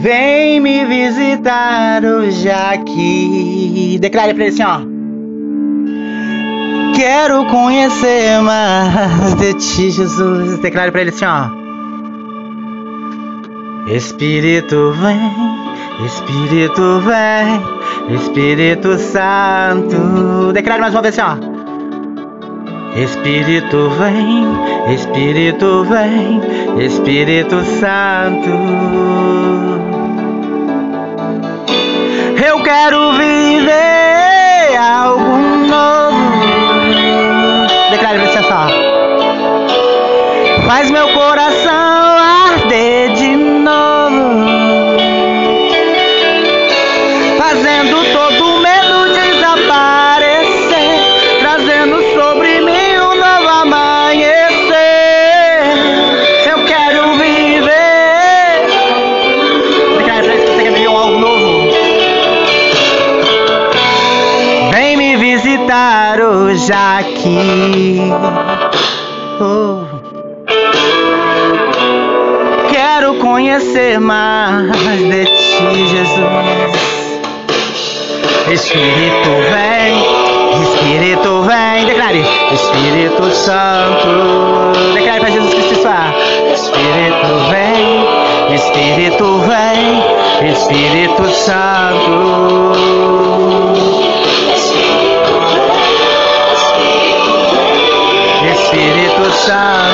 Vem me visitar hoje aqui. Declare pra ele assim, ó. Quero conhecer mais de ti, Jesus. Declare pra ele assim, ó. Espírito vem, Espírito vem, Espírito Santo. Declare mais uma vez assim, ó. Espírito vem, Espírito vem, Espírito Santo. Eu quero viver algo novo. Declare você só. Faz meu coração arder de novo. Fazendo todo visitar hoje aqui. Oh. Quero conhecer mais de ti, Jesus. Espírito vem, Espírito vem, declare. Espírito Santo, declare para Jesus Cristo é. Espírito vem, Espírito vem, Espírito Santo. Espírito